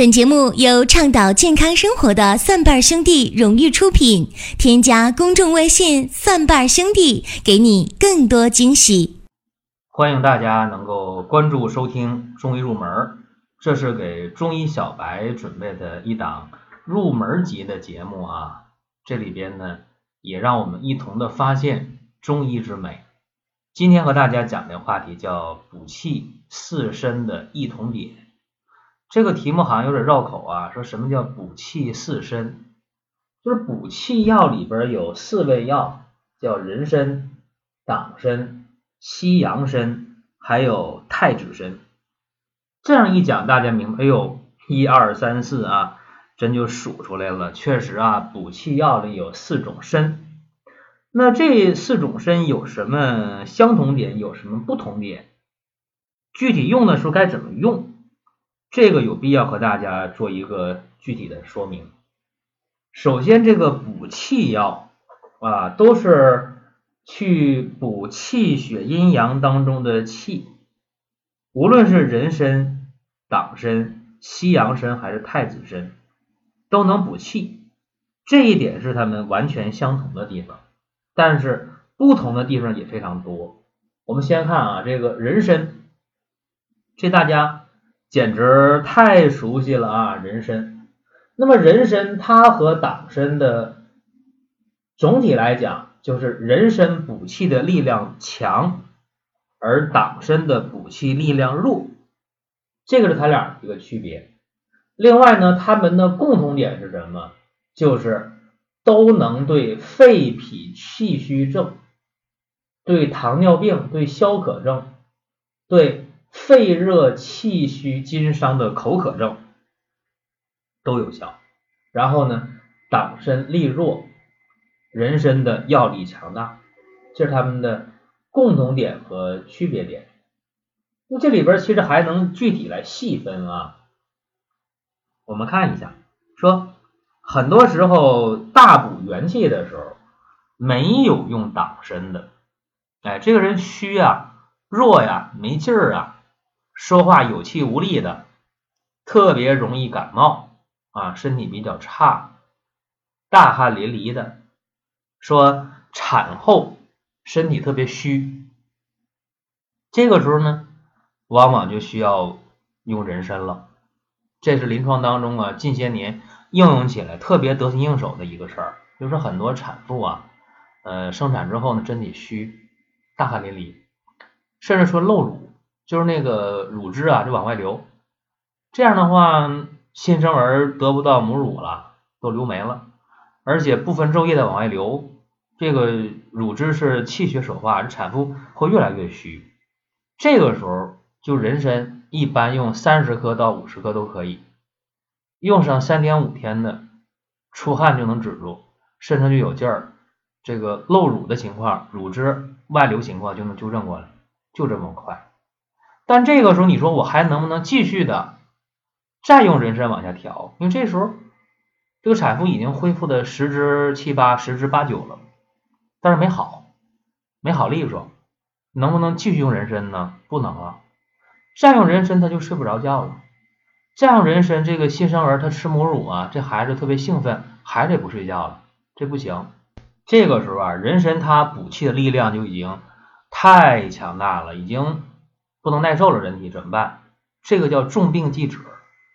本节目由倡导健康生活的蒜瓣兄弟荣誉出品。添加公众微信“蒜瓣兄弟”，给你更多惊喜。欢迎大家能够关注收听中医入门，这是给中医小白准备的一档入门级的节目啊。这里边呢，也让我们一同的发现中医之美。今天和大家讲的话题叫补气四参的异同点。这个题目好像有点绕口啊，说什么叫补气四参？就是补气药里边有四味药，叫人参、党参、西洋参，还有太子参。这样一讲，大家明白？哎呦，一二三四啊，真就数出来了。确实啊，补气药里有四种参。那这四种参有什么相同点？有什么不同点？具体用的时候该怎么用？这个有必要和大家做一个具体的说明。首先，这个补气药啊，都是去补气血阴阳当中的气，无论是人参、党参、西洋参还是太子参，都能补气。这一点是他们完全相同的地方，但是不同的地方也非常多。我们先看啊，这个人参，这大家。简直太熟悉了啊！人参，那么人参它和党参的总体来讲，就是人参补气的力量强，而党参的补气力量弱，这个是它俩一个区别。另外呢，它们的共同点是什么？就是都能对肺脾气虚症、对糖尿病、对消渴症、对。肺热气虚津伤的口渴症都有效，然后呢，党参力弱，人参的药力强大，这是他们的共同点和区别点。那这里边其实还能具体来细分啊，我们看一下，说很多时候大补元气的时候没有用党参的，哎，这个人虚啊、弱呀、没劲儿啊。说话有气无力的，特别容易感冒啊，身体比较差，大汗淋漓的，说产后身体特别虚，这个时候呢，往往就需要用人参了。这是临床当中啊，近些年应用起来特别得心应手的一个事儿，就是很多产妇啊，呃，生产之后呢，身体虚，大汗淋漓，甚至说漏乳。就是那个乳汁啊，就往外流，这样的话，新生儿得不到母乳了，都流没了，而且部分昼夜的往外流，这个乳汁是气血所化，产妇会越来越虚。这个时候，就人参一般用三十克到五十克都可以，用上三天五天的，出汗就能止住，身上就有劲儿，这个漏乳的情况，乳汁外流情况就能纠正过来，就这么快。但这个时候，你说我还能不能继续的再用人参往下调？因为这时候这个产妇已经恢复的十之七八、十之八九了，但是没好，没好利索，能不能继续用人参呢？不能了，再用人参他就睡不着觉了。再用人参，这个新生儿他吃母乳啊，这孩子特别兴奋，还得不睡觉了，这不行。这个时候啊，人参它补气的力量就已经太强大了，已经。不能耐受了，人体怎么办？这个叫重病忌止，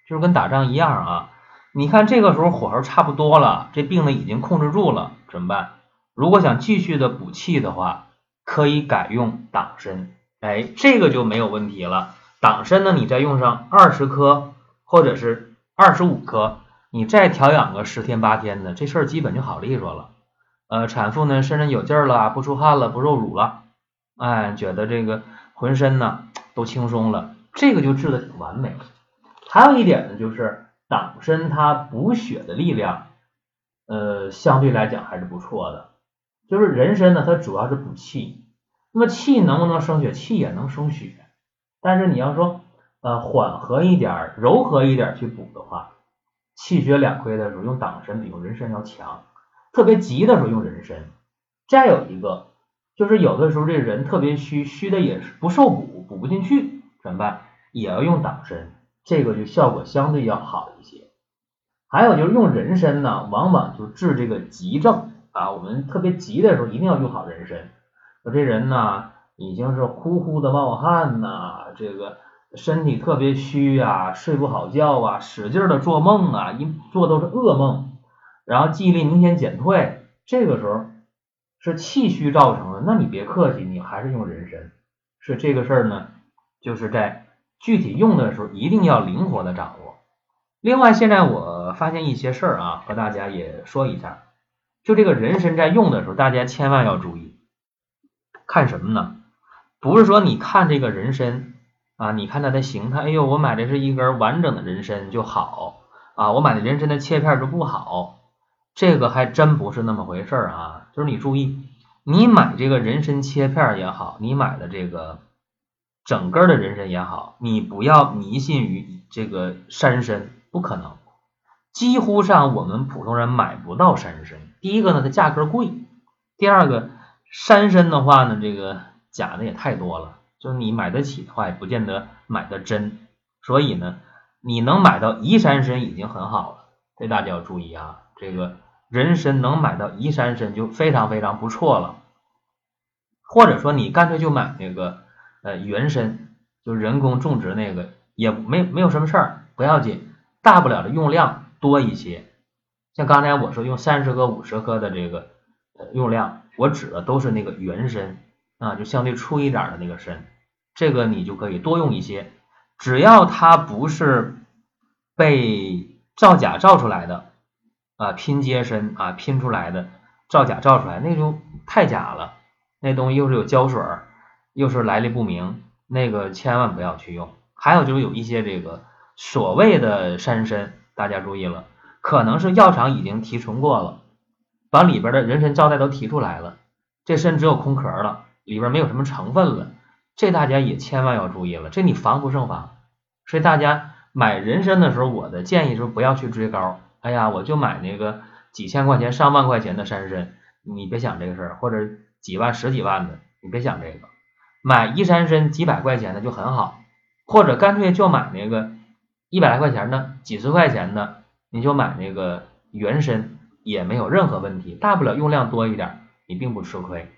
就是跟打仗一样啊。你看这个时候火候差不多了，这病呢已经控制住了，怎么办？如果想继续的补气的话，可以改用党参，哎，这个就没有问题了。党参呢，你再用上二十颗或者是二十五颗，你再调养个十天八天的，这事儿基本就好利索了。呃，产妇呢身上有劲儿了，不出汗了，不漏乳了，哎，觉得这个。浑身呢都轻松了，这个就治的挺完美。还有一点呢，就是党参它补血的力量，呃，相对来讲还是不错的。就是人参呢，它主要是补气，那么气能不能生血？气也能生血，但是你要说呃缓和一点、柔和一点去补的话，气血两亏的时候用党参比用人参要强。特别急的时候用人参。再有一个。就是有的时候这人特别虚，虚的也是不受补，补不进去，怎么办？也要用党参。这个就效果相对要好一些。还有就是用人参呢，往往就治这个急症啊，我们特别急的时候一定要用好人参。说这人呢，已经是呼呼的冒汗呐，这个身体特别虚啊，睡不好觉啊，使劲的做梦啊，一做都是噩梦，然后记忆力明显减退，这个时候是气虚造成的，那你别客气，你还是用人参。是这个事儿呢，就是在具体用的时候一定要灵活的掌握。另外，现在我发现一些事儿啊，和大家也说一下。就这个人参在用的时候，大家千万要注意，看什么呢？不是说你看这个人参啊，你看它的形态，哎呦，我买的是一根完整的人参就好啊，我买的人参的切片就不好，这个还真不是那么回事儿啊。就是你注意，你买这个人参切片也好，你买的这个整根的人参也好，你不要迷信于这个山参。不可能，几乎上我们普通人买不到山参。第一个呢，它价格贵；第二个，山参的话呢，这个假的也太多了，就是你买得起的话，也不见得买的真。所以呢，你能买到宜山参已经很好了，这大家要注意啊。这个人参能买到宜山参就非常非常不错了。或者说，你干脆就买那个呃原参，就人工种植那个，也没没有什么事儿，不要紧。大不了的用量多一些，像刚才我说用三十克、五十克的这个用量，我指的都是那个原参啊，就相对粗一点的那个参，这个你就可以多用一些，只要它不是被造假造出来的啊，拼接参啊拼出来的，造假造出来那就太假了，那东西又是有胶水，又是来历不明，那个千万不要去用。还有就是有一些这个。所谓的山参，大家注意了，可能是药厂已经提纯过了，把里边的人参皂苷都提出来了，这参只有空壳了，里边没有什么成分了，这大家也千万要注意了，这你防不胜防。所以大家买人参的时候，我的建议就是不要去追高。哎呀，我就买那个几千块钱、上万块钱的山参，你别想这个事儿，或者几万、十几万的，你别想这个。买一山参几百块钱的就很好，或者干脆就买那个。一百来块钱的，几十块钱的，你就买那个原参也没有任何问题，大不了用量多一点，你并不吃亏。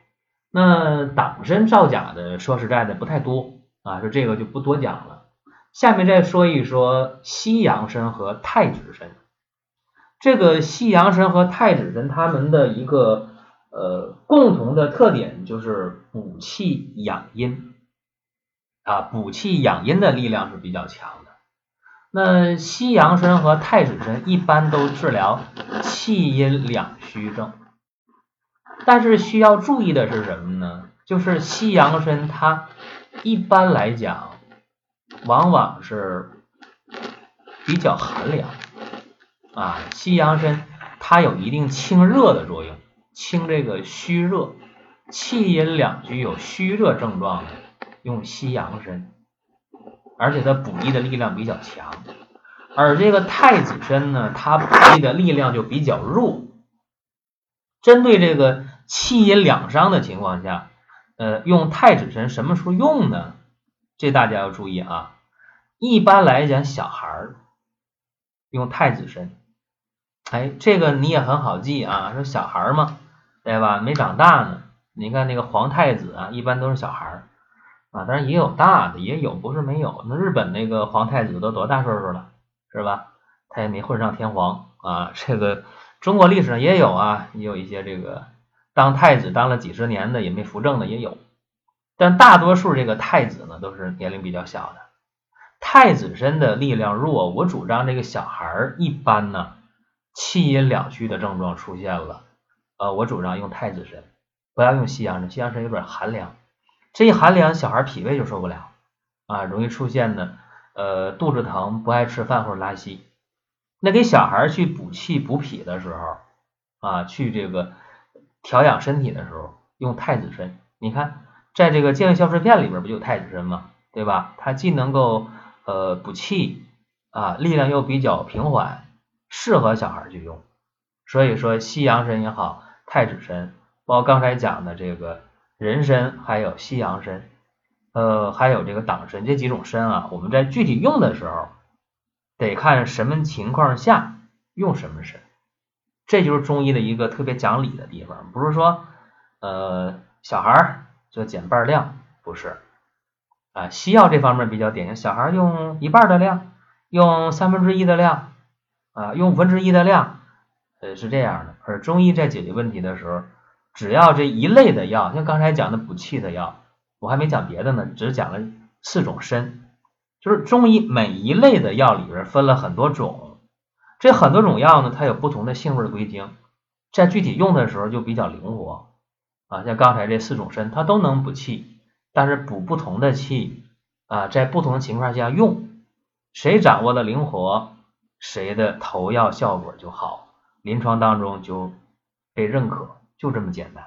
那党参造假的，说实在的不太多啊，说这个就不多讲了。下面再说一说西洋参和太子参。这个西洋参和太子参，它们的一个呃共同的特点就是补气养阴啊，补气养阴的力量是比较强的。那西洋参和太子参一般都治疗气阴两虚症，但是需要注意的是什么呢？就是西洋参它一般来讲，往往是比较寒凉啊。西洋参它有一定清热的作用，清这个虚热，气阴两虚有虚热症状的，用西洋参。而且它补益的力量比较强，而这个太子参呢，它补益的力量就比较弱。针对这个气阴两伤的情况下，呃，用太子参什么时候用呢？这大家要注意啊。一般来讲，小孩儿用太子参，哎，这个你也很好记啊，说小孩嘛，对吧？没长大呢。你看那个皇太子啊，一般都是小孩。啊，当然也有大的，也有不是没有。那日本那个皇太子都多大岁数了，是吧？他也没混上天皇啊。这个中国历史上也有啊，也有一些这个当太子当了几十年的也没扶正的也有。但大多数这个太子呢，都是年龄比较小的。太子身的力量弱，我主张这个小孩一般呢，气阴两虚的症状出现了，呃，我主张用太子参，不要用西洋参，西洋参有点寒凉。这一寒凉，小孩脾胃就受不了啊，容易出现呢，呃，肚子疼、不爱吃饭或者拉稀。那给小孩去补气补脾的时候啊，去这个调养身体的时候，用太子参。你看，在这个健胃消食片里边不就有太子参吗？对吧？它既能够呃补气啊，力量又比较平缓，适合小孩去用。所以说，西洋参也好，太子参，包括刚才讲的这个。人参还有西洋参，呃，还有这个党参这几种参啊，我们在具体用的时候得看什么情况下用什么参。这就是中医的一个特别讲理的地方，不是说呃小孩就减半量，不是啊。西药这方面比较典型，小孩用一半的量，用三分之一的量啊，用五分之一的量，呃是这样的。而中医在解决问题的时候，只要这一类的药，像刚才讲的补气的药，我还没讲别的呢，只讲了四种参。就是中医每一类的药里边分了很多种，这很多种药呢，它有不同的性味归经，在具体用的时候就比较灵活啊。像刚才这四种参，它都能补气，但是补不同的气啊，在不同的情况下用，谁掌握的灵活，谁的投药效果就好，临床当中就被认可，就这么简单。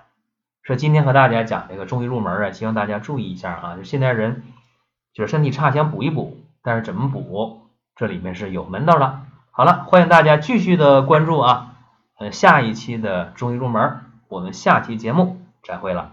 说今天和大家讲这个中医入门啊，希望大家注意一下啊，就现在人。就是身体差，想补一补，但是怎么补？这里面是有门道的。好了，欢迎大家继续的关注啊，呃，下一期的中医入门，我们下期节目再会了。